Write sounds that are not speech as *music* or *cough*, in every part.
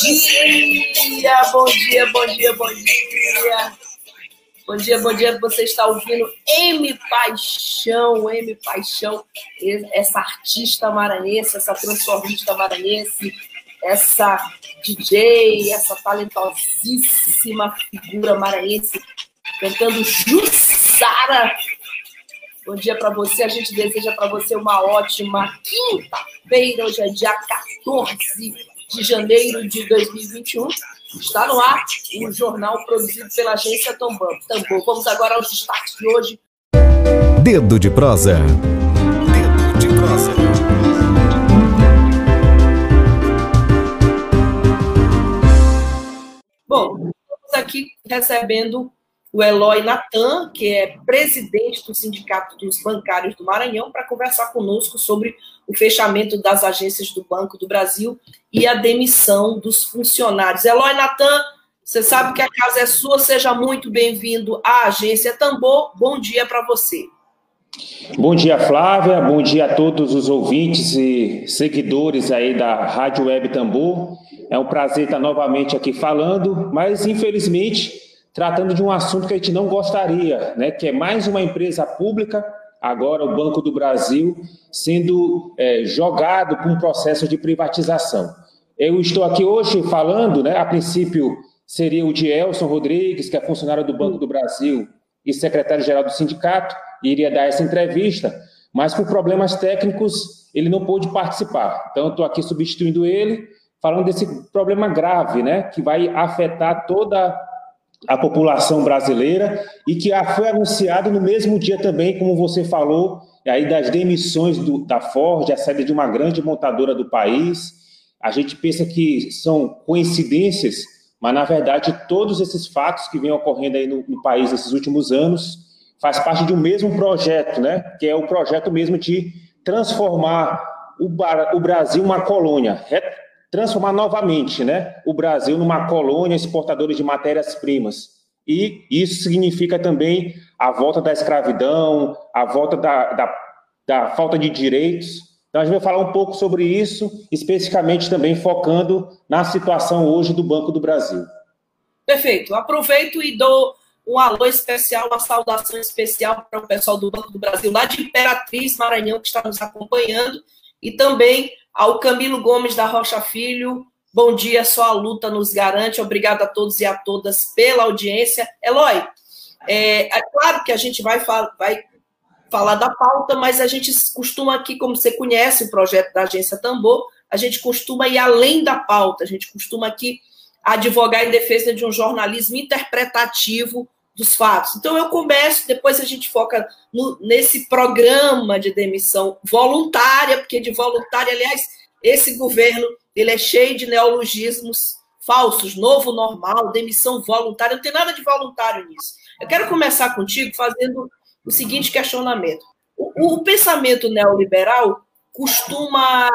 Dia, bom dia, bom dia, bom dia. Bom dia, bom dia. Você está ouvindo M Paixão, M Paixão, essa artista maranhense, essa transformista maranhense, essa DJ, essa talentosíssima figura maranhense, cantando Jussara. Bom dia para você. A gente deseja para você uma ótima quinta-feira. Hoje é dia 14 de janeiro de 2021. Está no ar o jornal produzido pela agência Tambor. Vamos agora aos destaques de hoje. Dedo de prosa. Dedo de prosa. Bom, estamos aqui recebendo o Eloy Natan, que é presidente do Sindicato dos Bancários do Maranhão, para conversar conosco sobre o fechamento das agências do Banco do Brasil e a demissão dos funcionários. Eloy Natan, você sabe que a casa é sua, seja muito bem-vindo à Agência Tambor. Bom dia para você. Bom dia, Flávia. Bom dia a todos os ouvintes e seguidores aí da Rádio Web Tambor. É um prazer estar novamente aqui falando, mas infelizmente tratando de um assunto que a gente não gostaria, né, que é mais uma empresa pública, agora o Banco do Brasil, sendo é, jogado para um processo de privatização. Eu estou aqui hoje falando, né, a princípio seria o de Elson Rodrigues, que é funcionário do Banco do Brasil e secretário-geral do sindicato, e iria dar essa entrevista, mas por problemas técnicos ele não pôde participar. Então, estou aqui substituindo ele, falando desse problema grave, né, que vai afetar toda a população brasileira e que foi anunciado no mesmo dia também, como você falou, aí das demissões do, da Ford, a saída de uma grande montadora do país. A gente pensa que são coincidências, mas na verdade todos esses fatos que vêm ocorrendo aí no, no país nesses últimos anos faz parte de um mesmo projeto, né? Que é o projeto mesmo de transformar o, o Brasil uma colônia, transformar novamente né, o Brasil numa colônia exportadora de matérias-primas. E isso significa também a volta da escravidão, a volta da, da, da falta de direitos. Então, a gente vai falar um pouco sobre isso, especificamente também focando na situação hoje do Banco do Brasil. Perfeito. Aproveito e dou um alô especial, uma saudação especial para o pessoal do Banco do Brasil, lá de Imperatriz, Maranhão, que está nos acompanhando, e também ao Camilo Gomes da Rocha Filho, bom dia, só a luta nos garante. Obrigada a todos e a todas pela audiência. Eloy, é, é claro que a gente vai, vai falar da pauta, mas a gente costuma aqui, como você conhece o projeto da Agência Tambor, a gente costuma ir além da pauta, a gente costuma aqui advogar em defesa de um jornalismo interpretativo dos fatos. Então eu começo, depois a gente foca no, nesse programa de demissão voluntária, porque de voluntária, aliás, esse governo ele é cheio de neologismos falsos, novo normal, demissão voluntária, não tem nada de voluntário nisso. Eu quero começar contigo fazendo o seguinte questionamento. O, o pensamento neoliberal costuma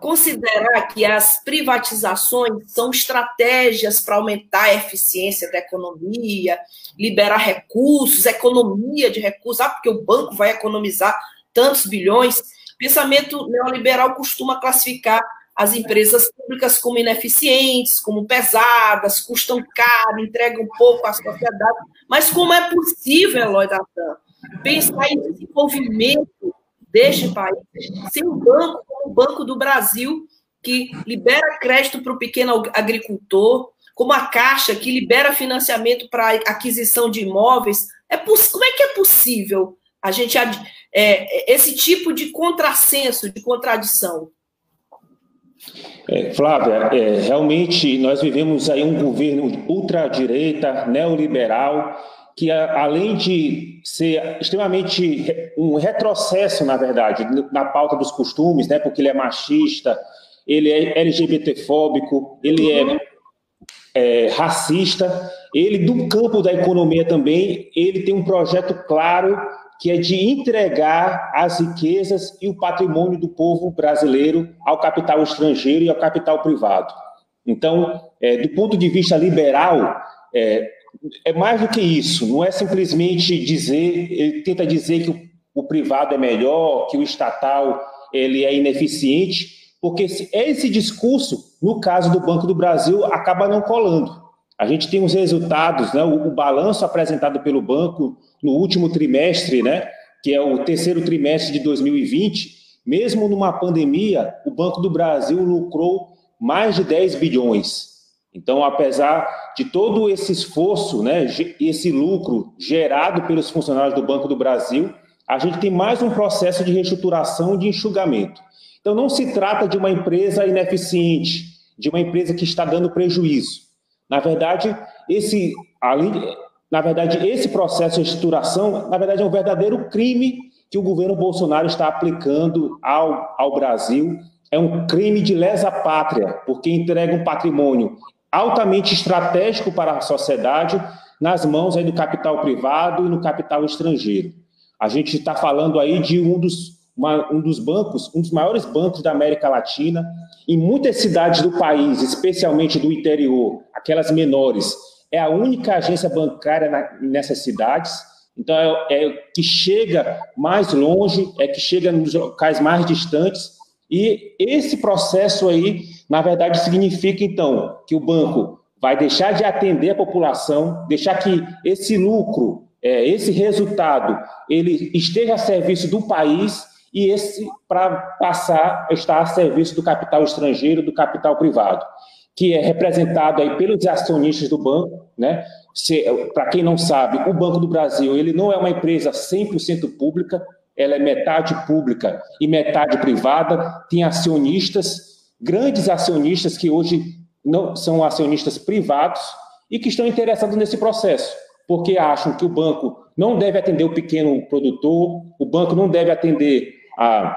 considerar que as privatizações são estratégias para aumentar a eficiência da economia, liberar recursos, economia de recursos, ah, porque o banco vai economizar tantos bilhões. Pensamento neoliberal costuma classificar as empresas públicas como ineficientes, como pesadas, custam caro, entregam pouco à sociedade. Mas como é possível, Eloy Datan, pensar em desenvolvimento deste país sem um banco como o Banco do Brasil, que libera crédito para o pequeno agricultor, como a Caixa, que libera financiamento para aquisição de imóveis. É como é que é possível a gente é, esse tipo de contrassenso, de contradição? É, Flávia, é, realmente nós vivemos aí um governo ultradireita, neoliberal, que além de ser extremamente um retrocesso, na verdade, na pauta dos costumes, né, porque ele é machista, ele é LGBTfóbico, ele é é, racista. Ele, do campo da economia também, ele tem um projeto claro que é de entregar as riquezas e o patrimônio do povo brasileiro ao capital estrangeiro e ao capital privado. Então, é, do ponto de vista liberal, é, é, mais do que isso. Não é simplesmente dizer, ele tenta dizer que o, o privado é melhor, que o estatal ele é ineficiente, porque esse, esse discurso, no caso do Banco do Brasil, acaba não colando. A gente tem os resultados, né, o, o balanço apresentado pelo banco no último trimestre, né, que é o terceiro trimestre de 2020, mesmo numa pandemia, o Banco do Brasil lucrou mais de 10 bilhões. Então, apesar de todo esse esforço, né, esse lucro gerado pelos funcionários do Banco do Brasil, a gente tem mais um processo de reestruturação de enxugamento. Então, não se trata de uma empresa ineficiente, de uma empresa que está dando prejuízo. Na verdade, esse, na verdade, esse processo de estruturação, na verdade, é um verdadeiro crime que o governo Bolsonaro está aplicando ao, ao Brasil. É um crime de lesa pátria, porque entrega um patrimônio altamente estratégico para a sociedade nas mãos aí do capital privado e no capital estrangeiro. A gente está falando aí de um dos uma, um dos bancos, um dos maiores bancos da América Latina. Em muitas cidades do país, especialmente do interior, aquelas menores, é a única agência bancária na, nessas cidades. Então, é, é que chega mais longe, é que chega nos locais mais distantes. E esse processo aí, na verdade, significa, então, que o banco vai deixar de atender a população, deixar que esse lucro, é, esse resultado, ele esteja a serviço do país e esse para passar estar a serviço do capital estrangeiro, do capital privado, que é representado aí pelos acionistas do banco, né? Para quem não sabe, o Banco do Brasil ele não é uma empresa 100% pública, ela é metade pública e metade privada, tem acionistas, grandes acionistas que hoje não são acionistas privados e que estão interessados nesse processo, porque acham que o banco não deve atender o pequeno produtor, o banco não deve atender a,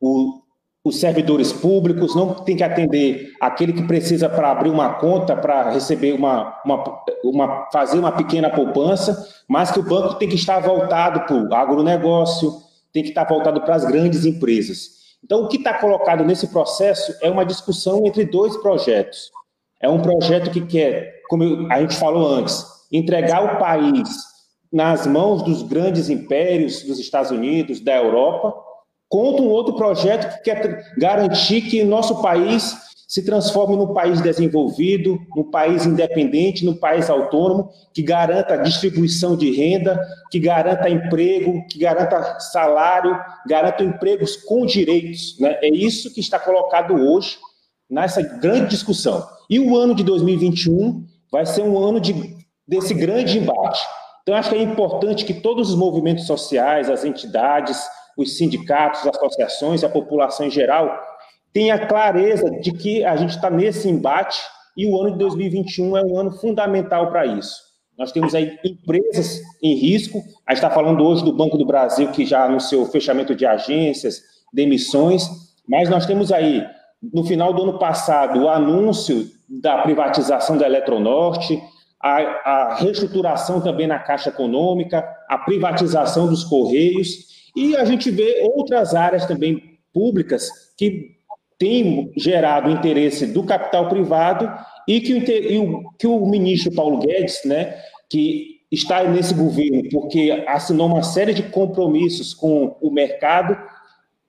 o, os servidores públicos, não tem que atender aquele que precisa para abrir uma conta, para receber uma, uma, uma, fazer uma pequena poupança, mas que o banco tem que estar voltado para o agronegócio, tem que estar voltado para as grandes empresas. Então, o que está colocado nesse processo é uma discussão entre dois projetos. É um projeto que quer, como a gente falou antes, entregar o país nas mãos dos grandes impérios dos Estados Unidos, da Europa, contra um outro projeto que quer garantir que nosso país se transforme num país desenvolvido, num país independente, num país autônomo, que garanta distribuição de renda, que garanta emprego, que garanta salário, garanta empregos com direitos. Né? É isso que está colocado hoje nessa grande discussão. E o ano de 2021 vai ser um ano de, desse grande embate. Então, acho que é importante que todos os movimentos sociais, as entidades, os sindicatos, as associações, a população em geral, tenha clareza de que a gente está nesse embate e o ano de 2021 é um ano fundamental para isso. Nós temos aí empresas em risco, a gente está falando hoje do Banco do Brasil, que já anunciou fechamento de agências, demissões, mas nós temos aí, no final do ano passado, o anúncio da privatização da Eletronorte, a, a reestruturação também na Caixa Econômica, a privatização dos Correios, e a gente vê outras áreas também públicas que têm gerado interesse do capital privado e que o, que o ministro Paulo Guedes, né, que está nesse governo porque assinou uma série de compromissos com o mercado,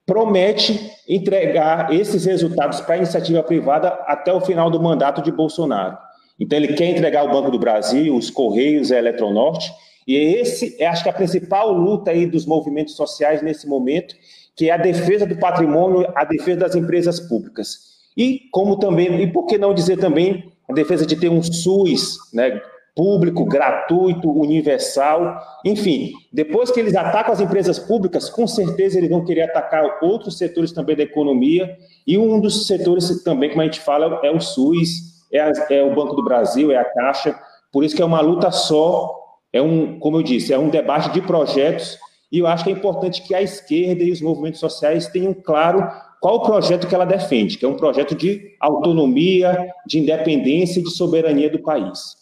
promete entregar esses resultados para a iniciativa privada até o final do mandato de Bolsonaro. Então, ele quer entregar o Banco do Brasil, os Correios, a Eletronorte, e esse é, acho que, a principal luta aí dos movimentos sociais nesse momento, que é a defesa do patrimônio, a defesa das empresas públicas. E como também, e por que não dizer também a defesa de ter um SUS, né, público, gratuito, universal, enfim, depois que eles atacam as empresas públicas, com certeza eles vão querer atacar outros setores também da economia, e um dos setores também, como a gente fala, é o SUS, é, a, é o Banco do Brasil, é a Caixa, por isso que é uma luta só, é um, como eu disse, é um debate de projetos e eu acho que é importante que a esquerda e os movimentos sociais tenham claro qual o projeto que ela defende, que é um projeto de autonomia, de independência e de soberania do país.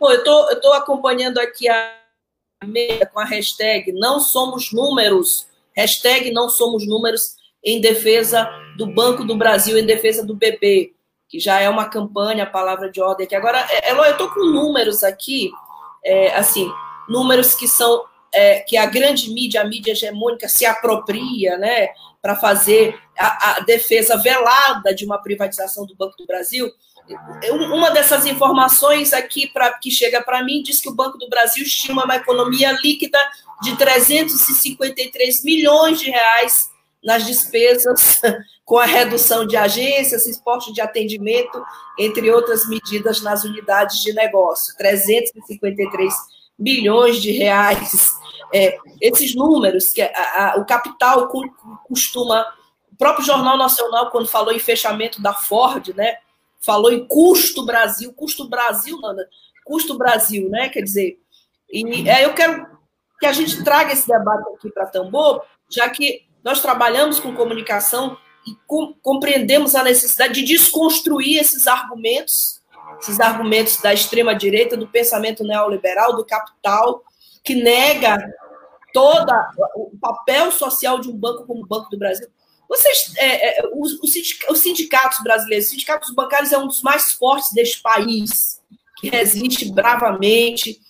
Bom, eu estou acompanhando aqui a com a hashtag não somos números, hashtag não somos números em defesa do Banco do Brasil, em defesa do BB, que já é uma campanha, a palavra de ordem aqui. Agora, é, Eloy, eu estou com números aqui, é, assim, números que são é, que a grande mídia, a mídia hegemônica, se apropria, né, para fazer a, a, defesa velada de uma privatização do Banco do Brasil. Uma dessas informações aqui pra, que chega para mim diz que o Banco do Brasil estima uma economia líquida de 353 milhões de reais nas despesas *laughs* com a redução de agências, esporte de atendimento, entre outras medidas nas unidades de negócio. 353 bilhões de reais. É, esses números, que a, a, o capital costuma. O próprio Jornal Nacional, quando falou em fechamento da Ford, né, falou em custo Brasil, custo Brasil, Nanda, custo Brasil, né? Quer dizer, e é, eu quero que a gente traga esse debate aqui para Tambor, já que nós trabalhamos com comunicação e com, compreendemos a necessidade de desconstruir esses argumentos esses argumentos da extrema-direita, do pensamento neoliberal, do capital, que nega todo o papel social de um banco como o Banco do Brasil. Vocês, é, é, os, os sindicatos brasileiros, os sindicatos bancários é um dos mais fortes deste país, que resiste bravamente.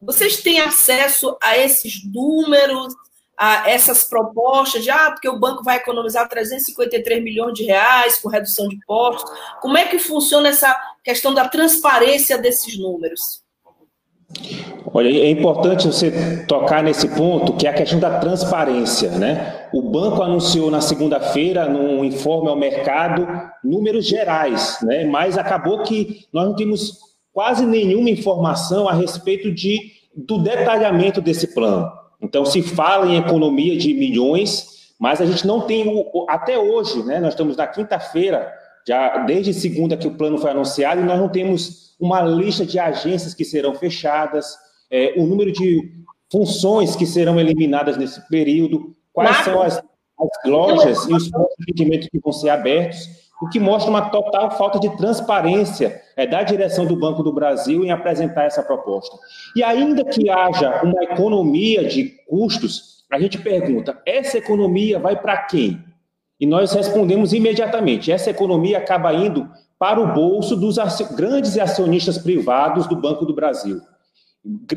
Vocês têm acesso a esses números, a essas propostas de ah, porque o banco vai economizar 353 milhões de reais com redução de impostos. Como é que funciona essa questão da transparência desses números? Olha, é importante você tocar nesse ponto, que é a questão da transparência, né? O banco anunciou na segunda-feira, num informe ao mercado, números gerais, né? Mas acabou que nós não temos quase nenhuma informação a respeito de, do detalhamento desse plano. Então, se fala em economia de milhões, mas a gente não tem, o, até hoje, né, nós estamos na quinta-feira, já desde segunda que o plano foi anunciado, e nós não temos uma lista de agências que serão fechadas, é, o número de funções que serão eliminadas nesse período, quais Marcos, são as, as lojas e os pontos de atendimento que vão ser abertos, o que mostra uma total falta de transparência é, da direção do Banco do Brasil em apresentar essa proposta. E ainda que haja uma economia de custos, a gente pergunta: essa economia vai para quem? E nós respondemos imediatamente: essa economia acaba indo para o bolso dos grandes acionistas privados do Banco do Brasil.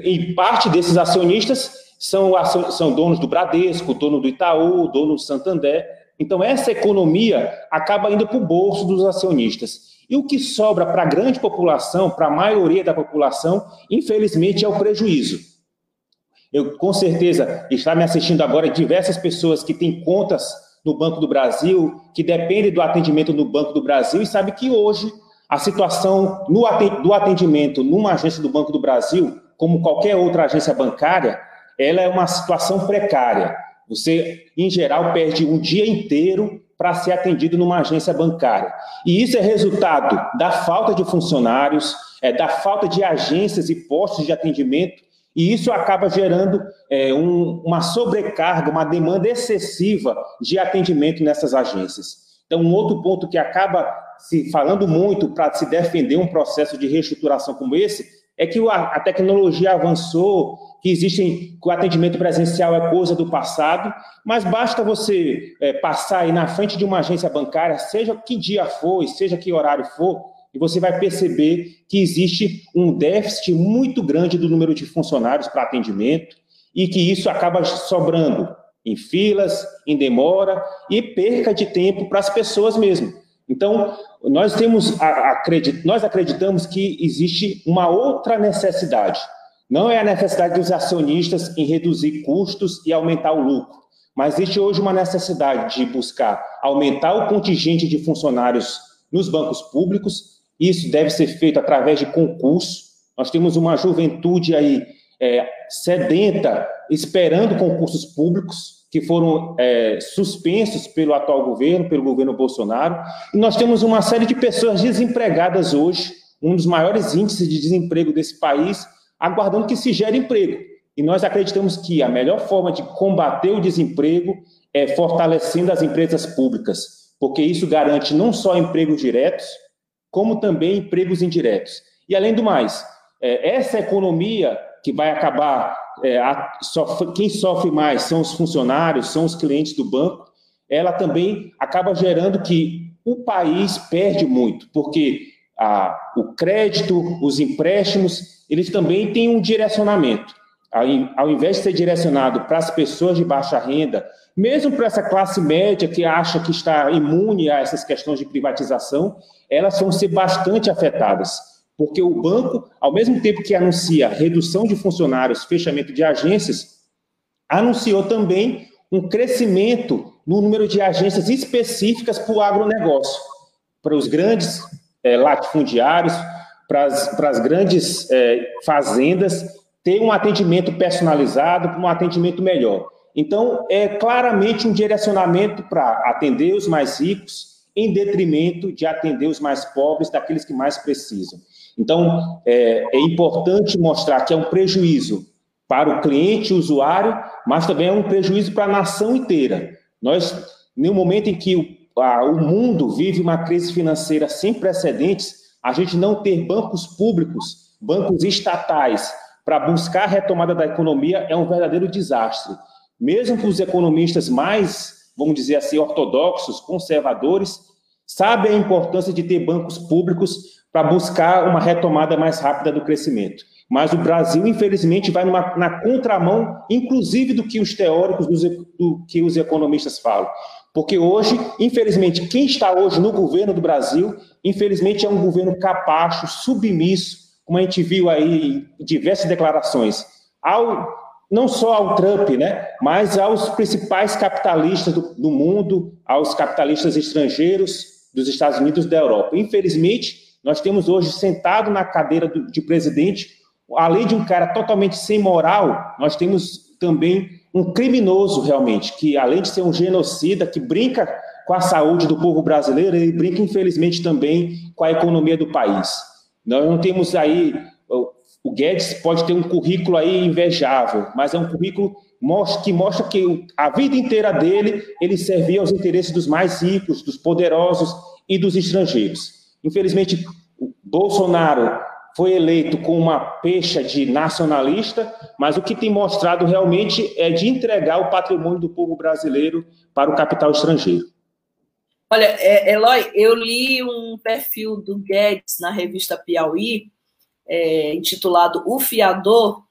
E parte desses acionistas são, são donos do Bradesco, dono do Itaú, dono do Santander. Então, essa economia acaba indo para o bolso dos acionistas. E o que sobra para a grande população, para a maioria da população, infelizmente, é o prejuízo. Eu, com certeza, está me assistindo agora diversas pessoas que têm contas no Banco do Brasil, que dependem do atendimento no Banco do Brasil e sabe que hoje a situação no, do atendimento numa agência do Banco do Brasil, como qualquer outra agência bancária, ela é uma situação precária. Você, em geral, perde um dia inteiro para ser atendido numa agência bancária. E isso é resultado da falta de funcionários, é, da falta de agências e postos de atendimento, e isso acaba gerando é, um, uma sobrecarga, uma demanda excessiva de atendimento nessas agências. Então, um outro ponto que acaba se falando muito para se defender um processo de reestruturação como esse é que a, a tecnologia avançou, que existem que o atendimento presencial é coisa do passado, mas basta você é, passar aí na frente de uma agência bancária, seja que dia for, seja que horário for, e você vai perceber que existe um déficit muito grande do número de funcionários para atendimento e que isso acaba sobrando em filas, em demora e perca de tempo para as pessoas mesmo. Então, nós temos acredit, nós acreditamos que existe uma outra necessidade. Não é a necessidade dos acionistas em reduzir custos e aumentar o lucro, mas existe hoje uma necessidade de buscar aumentar o contingente de funcionários nos bancos públicos. Isso deve ser feito através de concurso. Nós temos uma juventude aí é, sedenta, esperando concursos públicos que foram é, suspensos pelo atual governo, pelo governo Bolsonaro. E nós temos uma série de pessoas desempregadas hoje, um dos maiores índices de desemprego desse país, aguardando que se gere emprego. E nós acreditamos que a melhor forma de combater o desemprego é fortalecendo as empresas públicas, porque isso garante não só empregos diretos, como também empregos indiretos. E além do mais, é, essa economia que vai acabar, é, quem sofre mais são os funcionários, são os clientes do banco, ela também acaba gerando que o país perde muito, porque a, o crédito, os empréstimos, eles também têm um direcionamento. Ao, ao invés de ser direcionado para as pessoas de baixa renda, mesmo para essa classe média que acha que está imune a essas questões de privatização, elas vão ser bastante afetadas, porque o banco, ao mesmo tempo que anuncia redução de funcionários, fechamento de agências, anunciou também um crescimento no número de agências específicas para o agronegócio, para os grandes é, latifundiários, para as, grandes é, fazendas, ter um atendimento personalizado, um atendimento melhor. Então, é claramente um direcionamento para atender os mais ricos, em detrimento de atender os mais pobres, daqueles que mais precisam. Então, é, é importante mostrar que é um prejuízo para o cliente, o usuário, mas também é um prejuízo para a nação inteira. Nós, no momento em que o, o mundo vive uma crise financeira sem precedentes, a gente não ter bancos públicos, bancos estatais, para buscar a retomada da economia é um verdadeiro desastre. Mesmo que os economistas mais vamos dizer assim, ortodoxos, conservadores, sabem a importância de ter bancos públicos para buscar uma retomada mais rápida do crescimento. Mas o Brasil, infelizmente, vai numa, na contramão, inclusive do que os teóricos, do que os economistas falam. Porque hoje, infelizmente, quem está hoje no governo do Brasil, infelizmente, é um governo capacho, submisso, como a gente viu aí em diversas declarações, ao não só ao Trump, né, mas aos principais capitalistas do, do mundo, aos capitalistas estrangeiros dos Estados Unidos e da Europa. Infelizmente, nós temos hoje sentado na cadeira do, de presidente, além de um cara totalmente sem moral, nós temos também um criminoso realmente, que além de ser um genocida, que brinca com a saúde do povo brasileiro, ele brinca infelizmente também com a economia do país. Nós não temos aí o Guedes pode ter um currículo aí invejável, mas é um currículo que mostra que a vida inteira dele ele servia aos interesses dos mais ricos, dos poderosos e dos estrangeiros. Infelizmente, Bolsonaro foi eleito com uma pecha de nacionalista, mas o que tem mostrado realmente é de entregar o patrimônio do povo brasileiro para o capital estrangeiro. Olha, é, Eloy, eu li um perfil do Guedes na revista Piauí, é, intitulado O Fiador,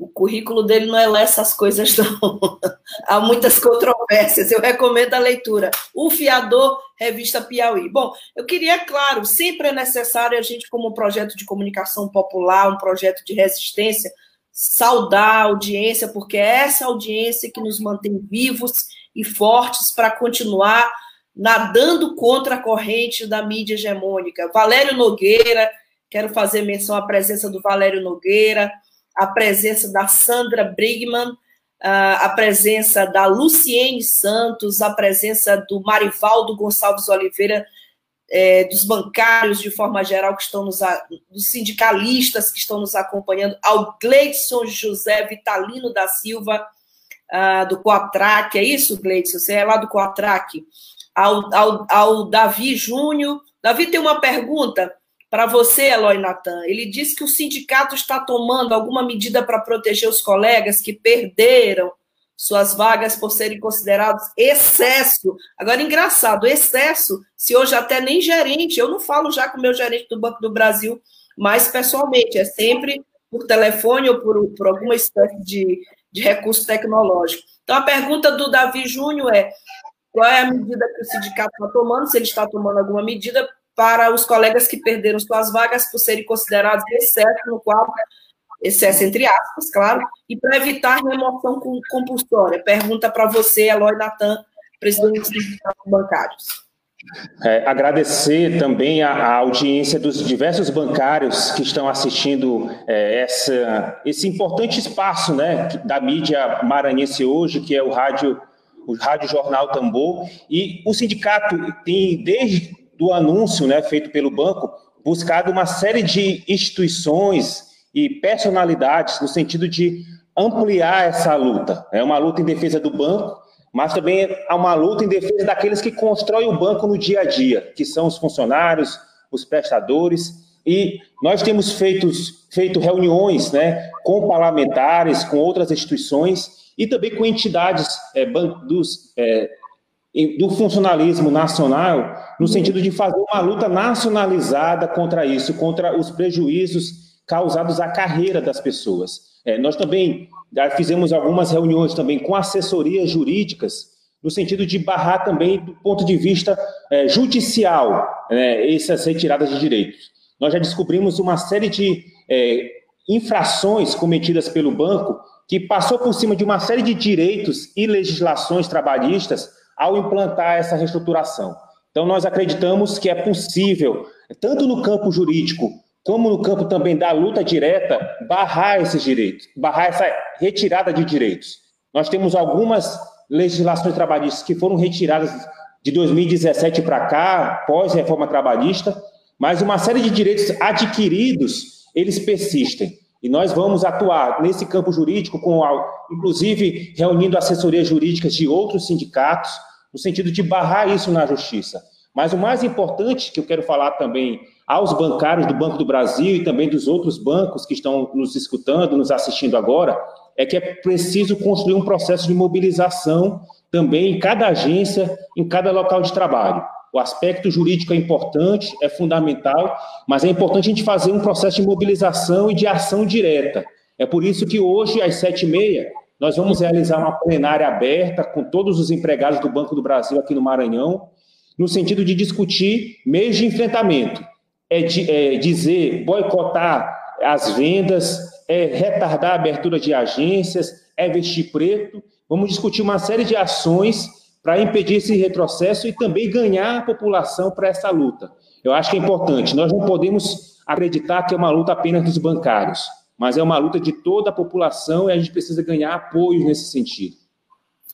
o currículo dele não é lá essas coisas, não. *laughs* Há muitas controvérsias. Eu recomendo a leitura. O Fiador, revista Piauí. Bom, eu queria, claro, sempre é necessário a gente, como um projeto de comunicação popular, um projeto de resistência, saudar a audiência, porque é essa audiência que nos mantém vivos e fortes para continuar nadando contra a corrente da mídia hegemônica. Valério Nogueira Quero fazer menção à presença do Valério Nogueira, a presença da Sandra Brigman, a presença da Luciene Santos, a presença do Marivaldo Gonçalves Oliveira, é, dos bancários de forma geral que estão nos, dos sindicalistas que estão nos acompanhando, ao Gleidson José Vitalino da Silva, uh, do Coatrac, é isso, Gleidson? Você é lá do Coatrac? Ao, ao, ao Davi Júnior. Davi tem uma pergunta para você, Eloy Natan, ele disse que o sindicato está tomando alguma medida para proteger os colegas que perderam suas vagas por serem considerados excesso. Agora, engraçado, excesso, se hoje até nem gerente, eu não falo já com o meu gerente do Banco do Brasil, mas pessoalmente, é sempre por telefone ou por, por alguma espécie de, de recurso tecnológico. Então, a pergunta do Davi Júnior é: qual é a medida que o sindicato está tomando, se ele está tomando alguma medida para os colegas que perderam suas vagas por serem considerados excesso no quadro, excesso entre aspas, claro, e para evitar remoção compulsória. Pergunta para você, Eloy Natan, presidente do Sindicato Bancários. É, agradecer também a, a, audiência dos diversos bancários que estão assistindo é, essa, esse importante espaço né, da mídia maranhense hoje, que é o rádio, o Rádio Jornal Tambor. E o sindicato tem, desde do anúncio né, feito pelo banco, buscado uma série de instituições e personalidades no sentido de ampliar essa luta. É uma luta em defesa do banco, mas também há uma luta em defesa daqueles que constroem o banco no dia a dia, que são os funcionários, os prestadores. E nós temos feito, feito reuniões né, com parlamentares, com outras instituições e também com entidades é, dos, é, do funcionalismo nacional, no sentido de fazer uma luta nacionalizada contra isso, contra os prejuízos causados à carreira das pessoas. É, nós também fizemos algumas reuniões também com assessorias jurídicas, no sentido de barrar também do ponto de vista é, judicial né, essas retiradas de direitos. Nós já descobrimos uma série de é, infrações cometidas pelo banco que passou por cima de uma série de direitos e legislações trabalhistas ao implantar essa reestruturação. Então, nós acreditamos que é possível, tanto no campo jurídico como no campo também da luta direta, barrar esses direitos, barrar essa retirada de direitos. Nós temos algumas legislações trabalhistas que foram retiradas de 2017 para cá, pós-reforma trabalhista, mas uma série de direitos adquiridos, eles persistem. E nós vamos atuar nesse campo jurídico, com, inclusive reunindo assessorias jurídicas de outros sindicatos, no sentido de barrar isso na justiça. Mas o mais importante que eu quero falar também aos bancários do Banco do Brasil e também dos outros bancos que estão nos escutando, nos assistindo agora, é que é preciso construir um processo de mobilização também em cada agência, em cada local de trabalho. O aspecto jurídico é importante, é fundamental, mas é importante a gente fazer um processo de mobilização e de ação direta. É por isso que hoje, às sete e meia, nós vamos realizar uma plenária aberta com todos os empregados do Banco do Brasil aqui no Maranhão, no sentido de discutir meios de enfrentamento é, de, é dizer boicotar as vendas, é retardar a abertura de agências, é vestir preto. Vamos discutir uma série de ações para impedir esse retrocesso e também ganhar a população para essa luta. Eu acho que é importante. Nós não podemos acreditar que é uma luta apenas dos bancários, mas é uma luta de toda a população e a gente precisa ganhar apoio nesse sentido.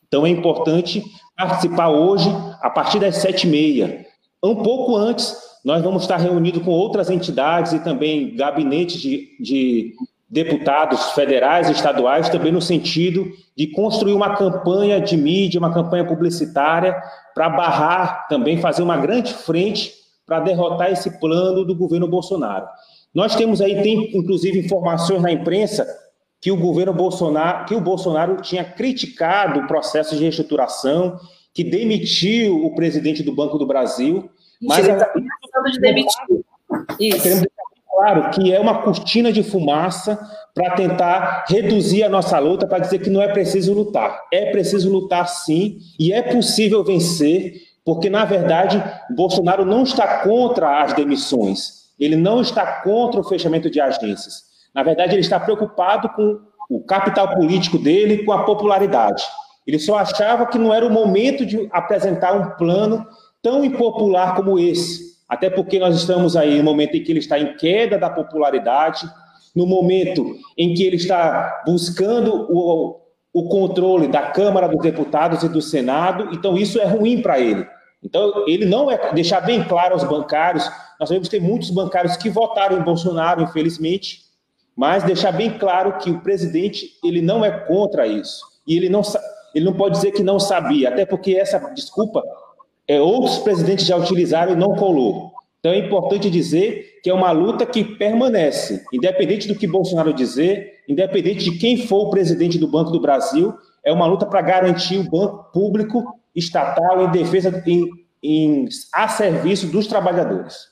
Então é importante participar hoje, a partir das sete e meia. Um pouco antes, nós vamos estar reunidos com outras entidades e também gabinetes de, de deputados federais e estaduais, também no sentido de construir uma campanha de mídia, uma campanha publicitária, para barrar, também fazer uma grande frente para derrotar esse plano do governo Bolsonaro. Nós temos aí, tem inclusive informações na imprensa que o governo Bolsonaro, que o Bolsonaro tinha criticado o processo de reestruturação, que demitiu o presidente do Banco do Brasil, mas ele está de demitir. Isso. Claro que é uma cortina de fumaça para tentar reduzir a nossa luta, para dizer que não é preciso lutar. É preciso lutar sim, e é possível vencer, porque, na verdade, Bolsonaro não está contra as demissões, ele não está contra o fechamento de agências. Na verdade, ele está preocupado com o capital político dele, com a popularidade. Ele só achava que não era o momento de apresentar um plano tão impopular como esse. Até porque nós estamos aí no momento em que ele está em queda da popularidade, no momento em que ele está buscando o, o controle da Câmara dos Deputados e do Senado, então isso é ruim para ele. Então, ele não é deixar bem claro aos bancários, nós sabemos que tem muitos bancários que votaram em Bolsonaro, infelizmente, mas deixar bem claro que o presidente ele não é contra isso. E ele não, ele não pode dizer que não sabia, até porque essa desculpa é, outros presidentes já utilizaram e não colou. Então é importante dizer que é uma luta que permanece, independente do que Bolsonaro dizer, independente de quem for o presidente do Banco do Brasil, é uma luta para garantir o banco público estatal em defesa em, em a serviço dos trabalhadores.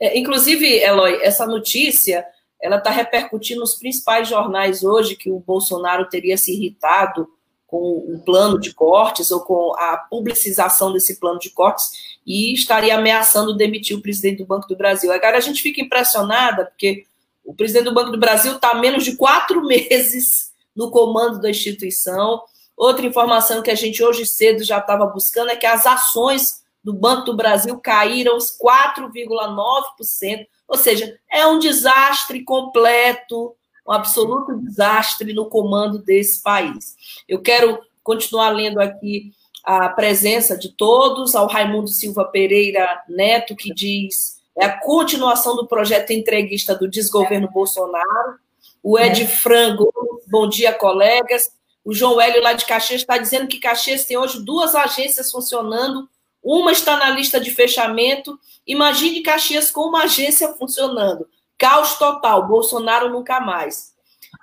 É, inclusive, Eloy, essa notícia ela está repercutindo nos principais jornais hoje que o Bolsonaro teria se irritado com o plano de cortes ou com a publicização desse plano de cortes e estaria ameaçando demitir o presidente do Banco do Brasil. Agora a gente fica impressionada porque o presidente do Banco do Brasil está menos de quatro *laughs* meses no comando da instituição. Outra informação que a gente hoje cedo já estava buscando é que as ações do Banco do Brasil caíram 4,9%, ou seja, é um desastre completo um absoluto desastre no comando desse país. Eu quero continuar lendo aqui a presença de todos, ao Raimundo Silva Pereira Neto, que diz é a continuação do projeto entreguista do desgoverno Bolsonaro. O Ed Frango, bom dia, colegas. O João Hélio lá de Caxias está dizendo que Caxias tem hoje duas agências funcionando, uma está na lista de fechamento. Imagine Caxias com uma agência funcionando. Caos total, Bolsonaro nunca mais.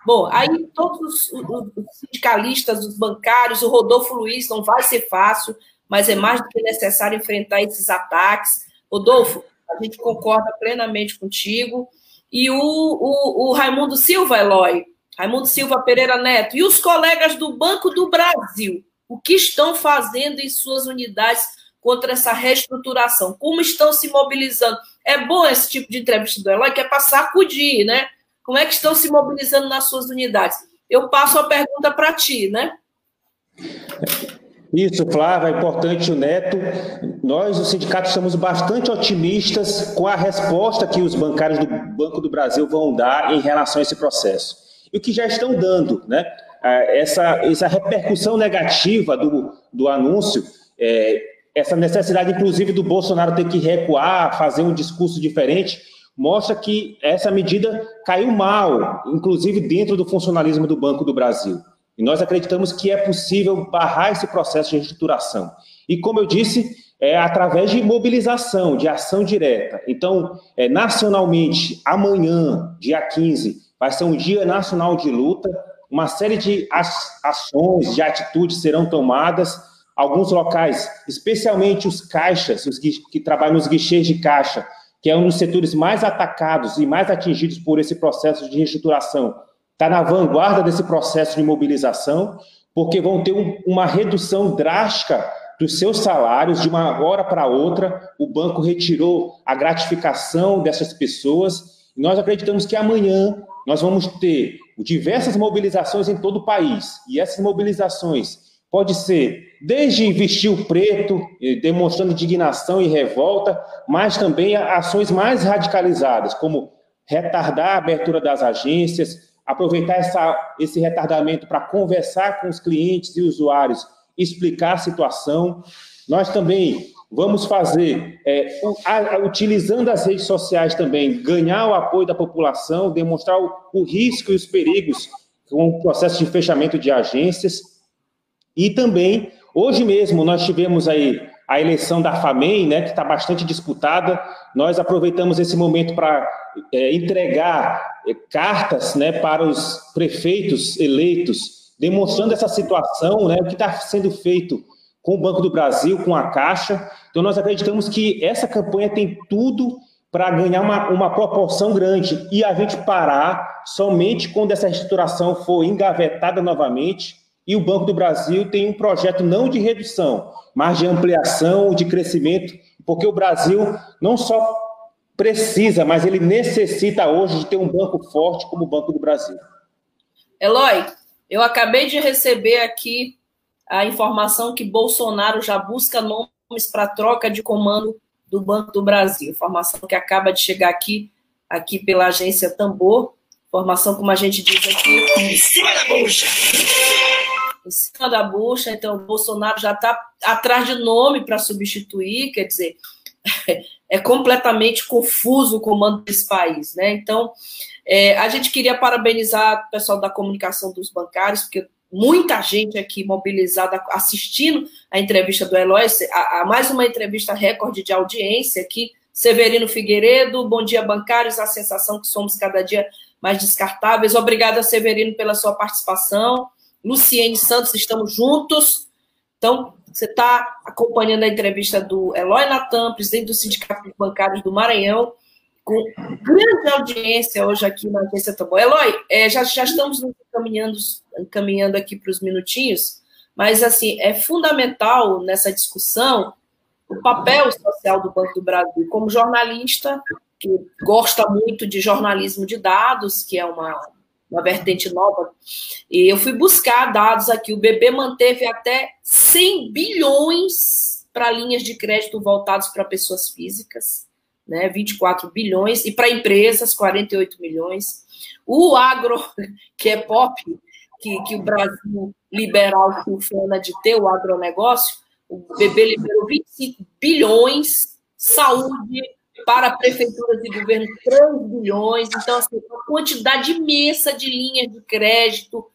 Bom, aí todos os, os, sindicalistas, os bancários, o Rodolfo Luiz, não vai ser fácil, mas é mais do que necessário enfrentar esses ataques. Rodolfo, a gente concorda plenamente contigo. E o, o, o Raimundo Silva, Eloy, Raimundo Silva Pereira Neto, e os colegas do Banco do Brasil, o que estão fazendo em suas unidades contra essa reestruturação? Como estão se mobilizando? É bom esse tipo de entrevista do Eloy, que é para sacudir, né? Como é que estão se mobilizando nas suas unidades? Eu passo a pergunta para ti, né? Isso, Flávia, é importante o Neto. Nós, o sindicato, estamos bastante otimistas com a resposta que os bancários do Banco do Brasil vão dar em relação a esse processo. E o que já estão dando, né? Essa, essa repercussão negativa do, do anúncio, é, essa necessidade, inclusive, do Bolsonaro ter que recuar, fazer um discurso diferente, mostra que essa medida caiu mal, inclusive dentro do funcionalismo do Banco do Brasil. E nós acreditamos que é possível barrar esse processo de reestruturação. E, como eu disse, é através de mobilização, de ação direta. Então, é, nacionalmente, amanhã, dia 15, vai ser um dia nacional de luta. Uma série de ações, de atitudes serão tomadas. Alguns locais, especialmente os caixas, os que trabalham nos guichês de caixa, que é um dos setores mais atacados e mais atingidos por esse processo de reestruturação, está na vanguarda desse processo de mobilização, porque vão ter um, uma redução drástica dos seus salários de uma hora para outra. O banco retirou a gratificação dessas pessoas. Nós acreditamos que amanhã nós vamos ter diversas mobilizações em todo o país. E essas mobilizações pode ser desde vestir o preto, demonstrando indignação e revolta, mas também ações mais radicalizadas, como retardar a abertura das agências, aproveitar essa, esse retardamento para conversar com os clientes e usuários, explicar a situação. Nós também vamos fazer, é, utilizando as redes sociais também, ganhar o apoio da população, demonstrar o, o risco e os perigos com o processo de fechamento de agências. E também, hoje mesmo, nós tivemos aí a eleição da FAMEM, né, que está bastante disputada. Nós aproveitamos esse momento para é, entregar é, cartas né, para os prefeitos eleitos, demonstrando essa situação, né, o que está sendo feito com o Banco do Brasil, com a Caixa. Então, nós acreditamos que essa campanha tem tudo para ganhar uma, uma proporção grande e a gente parar somente quando essa reestruturação for engavetada novamente e o Banco do Brasil tem um projeto não de redução, mas de ampliação, de crescimento, porque o Brasil não só precisa, mas ele necessita hoje de ter um banco forte como o Banco do Brasil. Eloy, eu acabei de receber aqui a informação que Bolsonaro já busca nomes para troca de comando do Banco do Brasil. Informação que acaba de chegar aqui, aqui pela agência Tambor. Informação, como a gente diz aqui, em cima da bucha em cima da bucha, então o Bolsonaro já está atrás de nome para substituir, quer dizer, *laughs* é completamente confuso o comando desse país, né? Então, é, a gente queria parabenizar o pessoal da comunicação dos bancários, porque muita gente aqui mobilizada assistindo a entrevista do Eloy, a, a mais uma entrevista recorde de audiência aqui. Severino Figueiredo, bom dia, bancários. A sensação que somos cada dia mais descartáveis. Obrigada, Severino, pela sua participação. Luciene Santos, estamos juntos. Então, você está acompanhando a entrevista do Eloy Natan, presidente do Sindicato dos Bancários do Maranhão, com grande audiência hoje aqui na Agência Tambor. Eloy, é, já, já estamos encaminhando, encaminhando aqui para os minutinhos, mas assim, é fundamental nessa discussão o papel social do Banco do Brasil. Como jornalista, que gosta muito de jornalismo de dados, que é uma uma vertente nova. E eu fui buscar dados aqui. O BB manteve até 100 bilhões para linhas de crédito voltados para pessoas físicas, né? 24 bilhões, e para empresas, 48 milhões. O agro, *laughs* que é pop, que, que o Brasil liberal funciona de ter o agronegócio, o BB liberou 25 bilhões, saúde, para prefeituras e governos 3 bilhões. Então, assim, uma quantidade imensa de linhas de crédito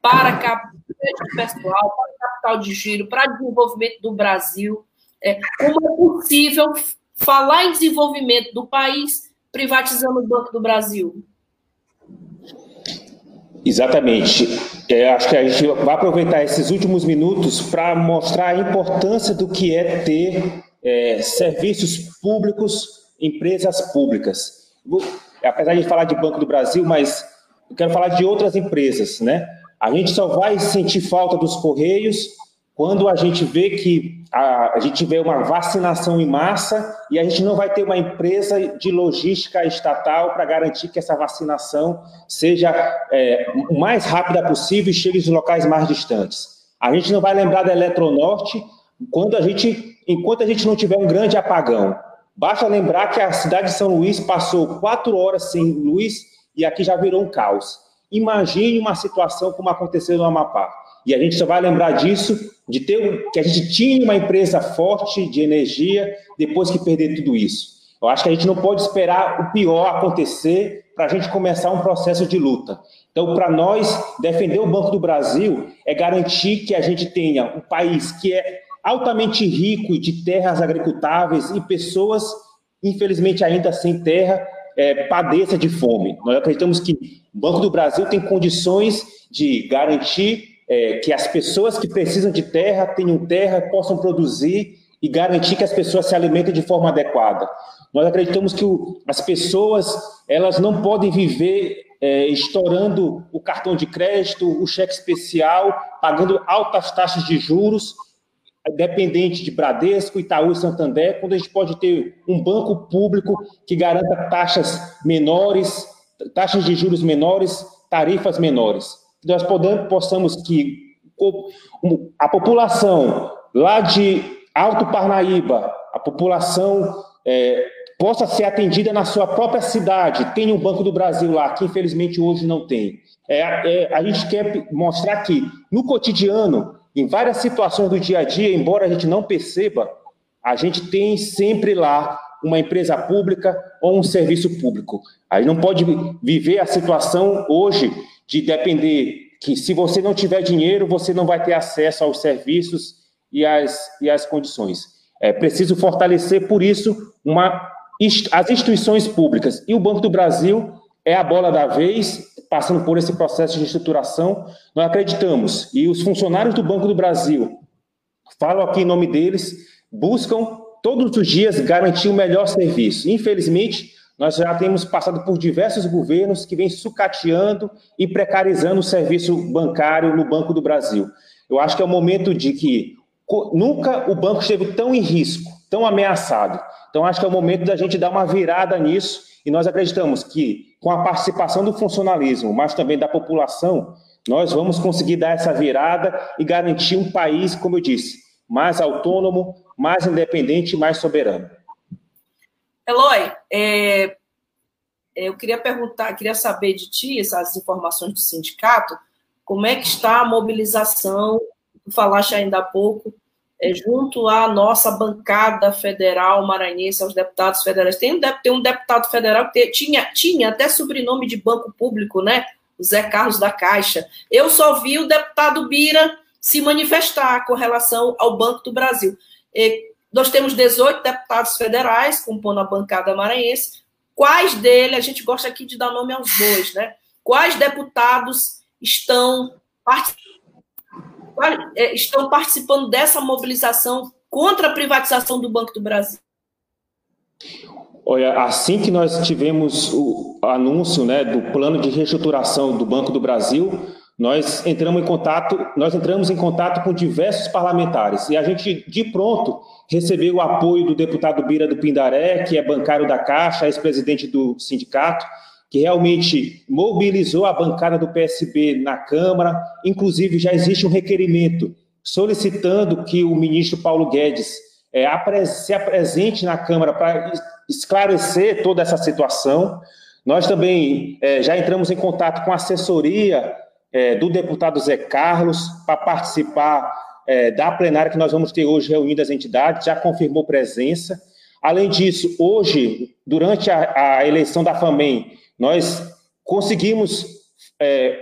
para crédito pessoal, para capital de giro, para desenvolvimento do Brasil. É, como é possível falar em desenvolvimento do país privatizando o Banco do Brasil? Exatamente. É, acho que a gente vai aproveitar esses últimos minutos para mostrar a importância do que é ter é, serviços públicos, empresas públicas. Apesar de falar de Banco do Brasil, mas eu quero falar de outras empresas, né? A gente só vai sentir falta dos Correios quando a gente vê que a, a, gente vê uma vacinação em massa e a gente não vai ter uma empresa de logística estatal para garantir que essa vacinação seja é, o mais rápida possível e chegue aos locais mais distantes. A gente não vai lembrar da Eletronorte quando a gente, enquanto a gente não tiver um grande apagão. Basta lembrar que a cidade de São Luís passou quatro horas sem luz e aqui já virou um caos. Imagine uma situação como aconteceu no Amapá. E a gente só vai lembrar disso, de ter que a gente tinha uma empresa forte de energia depois que perder tudo isso. Eu acho que a gente não pode esperar o pior acontecer para a gente começar um processo de luta. Então, para nós, defender o Banco do Brasil é garantir que a gente tenha um país que é altamente rico de terras agricultáveis e pessoas, infelizmente, ainda sem terra, é, padeça de fome. Nós acreditamos que o Banco do Brasil tem condições de garantir é, que as pessoas que precisam de terra tenham terra, possam produzir e garantir que as pessoas se alimentem de forma adequada. Nós acreditamos que o, as pessoas elas não podem viver é, estourando o cartão de crédito, o cheque especial, pagando altas taxas de juros dependente de Bradesco, Itaú e Santander, quando a gente pode ter um banco público que garanta taxas menores, taxas de juros menores, tarifas menores. Nós podemos, possamos que a população lá de Alto Parnaíba, a população é, possa ser atendida na sua própria cidade, tem um Banco do Brasil lá, que infelizmente hoje não tem. É, é, a gente quer mostrar que, no cotidiano, em várias situações do dia a dia, embora a gente não perceba, a gente tem sempre lá uma empresa pública ou um serviço público. A gente não pode viver a situação hoje de depender que se você não tiver dinheiro, você não vai ter acesso aos serviços e às, e às condições. É preciso fortalecer, por isso, uma, as instituições públicas. E o Banco do Brasil é a bola da vez, passando por esse processo de reestruturação. Nós acreditamos, e os funcionários do Banco do Brasil, falo aqui em nome deles, buscam todos os dias garantir o melhor serviço. Infelizmente, nós já temos passado por diversos governos que vêm sucateando e precarizando o serviço bancário no Banco do Brasil. Eu acho que é o momento de que nunca o banco esteve tão em risco, tão ameaçado. Então, acho que é o momento da gente dar uma virada nisso e nós acreditamos que, com a participação do funcionalismo, mas também da população, nós vamos conseguir dar essa virada e garantir um país, como eu disse, mais autônomo, mais independente mais soberano. Eloy, é, é, eu queria perguntar, queria saber de ti essas informações do sindicato, como é que está a mobilização, tu falaste ainda há pouco, é, junto à nossa bancada federal maranhense, aos deputados federais. Tem um, tem um deputado federal que tinha, tinha até sobrenome de banco público, né? O Zé Carlos da Caixa. Eu só vi o deputado Bira se manifestar com relação ao Banco do Brasil. Nós temos 18 deputados federais compondo a bancada maranhense. Quais dele, a gente gosta aqui de dar nome aos dois, né? Quais deputados estão participando estão participando dessa mobilização contra a privatização do Banco do Brasil? Olha, assim que nós tivemos o anúncio né, do plano de reestruturação do Banco do Brasil, nós entramos em contato, nós entramos em contato com diversos parlamentares e a gente de pronto recebeu o apoio do deputado Bira do Pindaré, que é bancário da Caixa, ex-presidente do sindicato, que realmente mobilizou a bancada do PSB na Câmara. Inclusive, já existe um requerimento solicitando que o ministro Paulo Guedes é, se apresente na Câmara para esclarecer toda essa situação. Nós também é, já entramos em contato com a assessoria é, do deputado Zé Carlos para participar é, da plenária que nós vamos ter hoje reunindo as entidades, já confirmou presença. Além disso, hoje, durante a, a eleição da FAMEM, nós conseguimos é,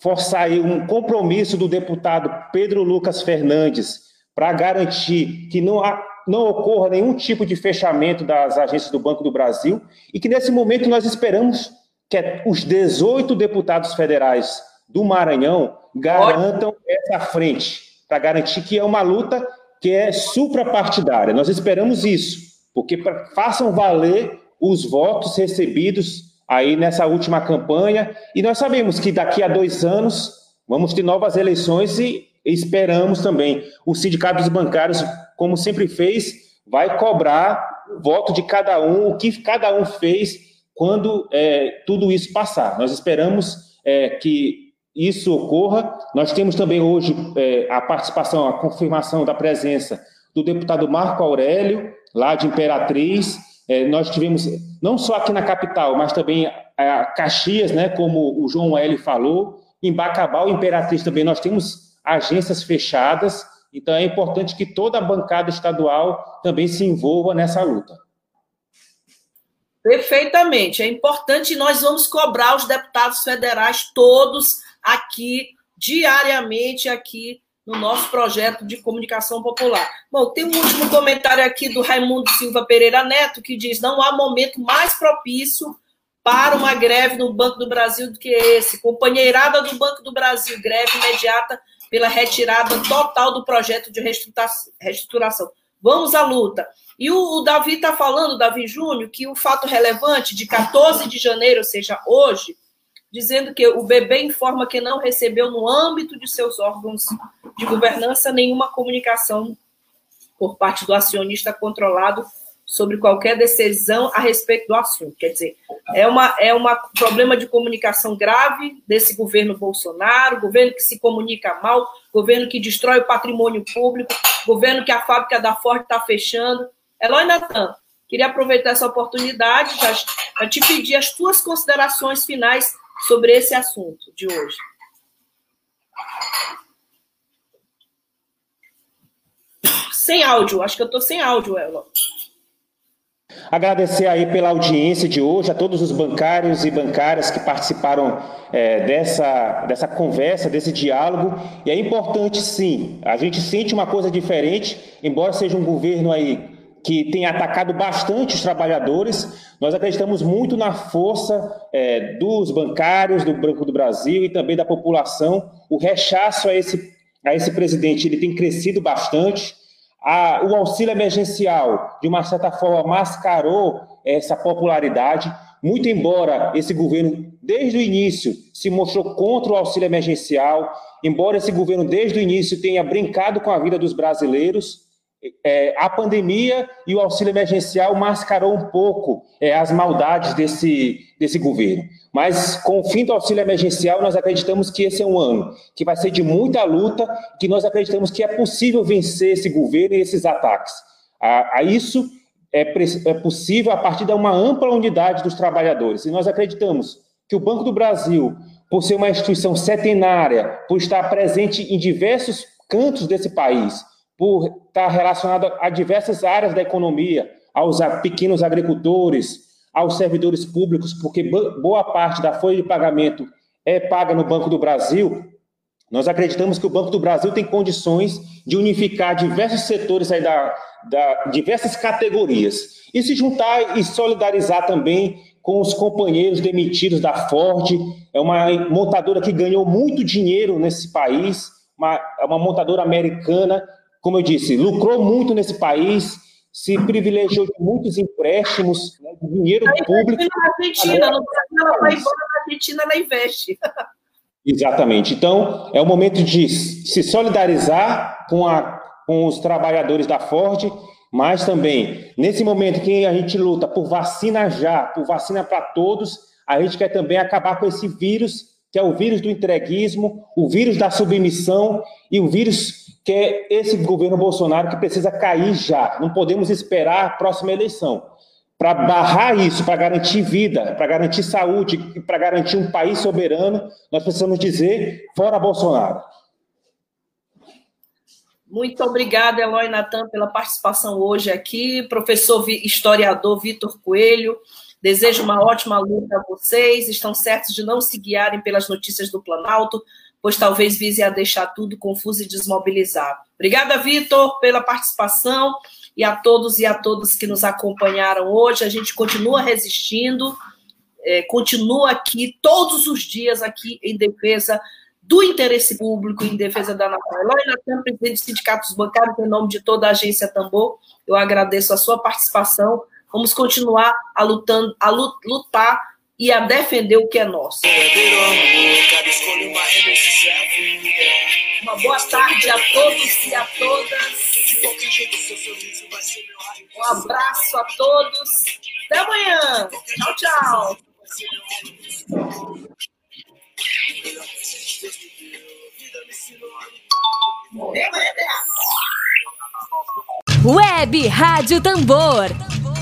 forçar um compromisso do deputado Pedro Lucas Fernandes para garantir que não, há, não ocorra nenhum tipo de fechamento das agências do Banco do Brasil e que nesse momento nós esperamos que os 18 deputados federais do Maranhão garantam essa frente, para garantir que é uma luta que é suprapartidária. Nós esperamos isso, porque façam valer os votos recebidos aí nessa última campanha, e nós sabemos que daqui a dois anos vamos ter novas eleições e esperamos também. O Sindicato dos Bancários, como sempre fez, vai cobrar o voto de cada um, o que cada um fez quando é, tudo isso passar. Nós esperamos é, que isso ocorra. Nós temos também hoje é, a participação, a confirmação da presença do deputado Marco Aurélio, lá de Imperatriz. É, nós tivemos, não só aqui na capital, mas também a Caxias, né, como o João L. falou, em Bacabal, Imperatriz também nós temos agências fechadas, então é importante que toda a bancada estadual também se envolva nessa luta. Perfeitamente. É importante nós vamos cobrar os deputados federais todos aqui, diariamente, aqui no nosso projeto de comunicação popular. Bom, tem um último comentário aqui do Raimundo Silva Pereira Neto, que diz: não há momento mais propício para uma greve no Banco do Brasil do que esse. Companheirada do Banco do Brasil, greve imediata pela retirada total do projeto de reestruturação. Vamos à luta. E o, o Davi está falando, Davi Júnior, que o fato relevante de 14 de janeiro, ou seja, hoje, dizendo que o bebê informa que não recebeu no âmbito de seus órgãos de governança nenhuma comunicação por parte do acionista controlado sobre qualquer decisão a respeito do assunto. Quer dizer, é um é uma problema de comunicação grave desse governo Bolsonaro, governo que se comunica mal, governo que destrói o patrimônio público, governo que a fábrica da Ford está fechando. Eloy Natan, queria aproveitar essa oportunidade para te pedir as tuas considerações finais sobre esse assunto de hoje. Sem áudio, acho que eu estou sem áudio, Elo. Agradecer aí pela audiência de hoje, a todos os bancários e bancárias que participaram é, dessa, dessa conversa, desse diálogo. E é importante, sim, a gente sente uma coisa diferente, embora seja um governo aí que tem atacado bastante os trabalhadores. Nós acreditamos muito na força é, dos bancários, do Banco do Brasil e também da população. O rechaço a esse, a esse presidente ele tem crescido bastante. A, o auxílio emergencial, de uma certa forma, mascarou essa popularidade, muito embora esse governo, desde o início, se mostrou contra o auxílio emergencial, embora esse governo, desde o início, tenha brincado com a vida dos brasileiros, é, a pandemia e o auxílio emergencial mascarou um pouco é, as maldades desse, desse governo. Mas com o fim do auxílio emergencial, nós acreditamos que esse é um ano que vai ser de muita luta, que nós acreditamos que é possível vencer esse governo e esses ataques. A, a isso é, é possível a partir de uma ampla unidade dos trabalhadores. E nós acreditamos que o Banco do Brasil, por ser uma instituição centenária, por estar presente em diversos cantos desse país, por estar relacionado a diversas áreas da economia, aos pequenos agricultores, aos servidores públicos, porque boa parte da folha de pagamento é paga no Banco do Brasil. Nós acreditamos que o Banco do Brasil tem condições de unificar diversos setores aí da, da diversas categorias e se juntar e solidarizar também com os companheiros demitidos da Ford. É uma montadora que ganhou muito dinheiro nesse país, uma, é uma montadora americana como eu disse, lucrou muito nesse país, se privilegiou de muitos empréstimos, né, de dinheiro Aí, público. Na Argentina, no Brasil ela vai embora, na Argentina ela investe. *laughs* Exatamente. Então, é o momento de se solidarizar com, a, com os trabalhadores da Ford, mas também, nesse momento que a gente luta por vacina já, por vacina para todos, a gente quer também acabar com esse vírus, que é o vírus do entreguismo, o vírus da submissão e o vírus que é esse governo Bolsonaro que precisa cair já. Não podemos esperar a próxima eleição. Para barrar isso, para garantir vida, para garantir saúde, para garantir um país soberano, nós precisamos dizer fora Bolsonaro. Muito obrigada, Eloy Natan, pela participação hoje aqui. Professor historiador Vitor Coelho, Desejo uma ótima luta a vocês. Estão certos de não se guiarem pelas notícias do Planalto, pois talvez vise a deixar tudo confuso e desmobilizar. Obrigada, Vitor, pela participação e a todos e a todas que nos acompanharam hoje. A gente continua resistindo, é, continua aqui todos os dias aqui em defesa do interesse público, em defesa da nação. Eloy Natan, presidente dos sindicatos bancários, em nome de toda a agência Tambor, eu agradeço a sua participação. Vamos continuar a, lutando, a lutar e a defender o que é nosso. Uma boa tarde a todos e a todas. Um abraço a todos. Até amanhã. Tchau, tchau. Web Rádio Tambor.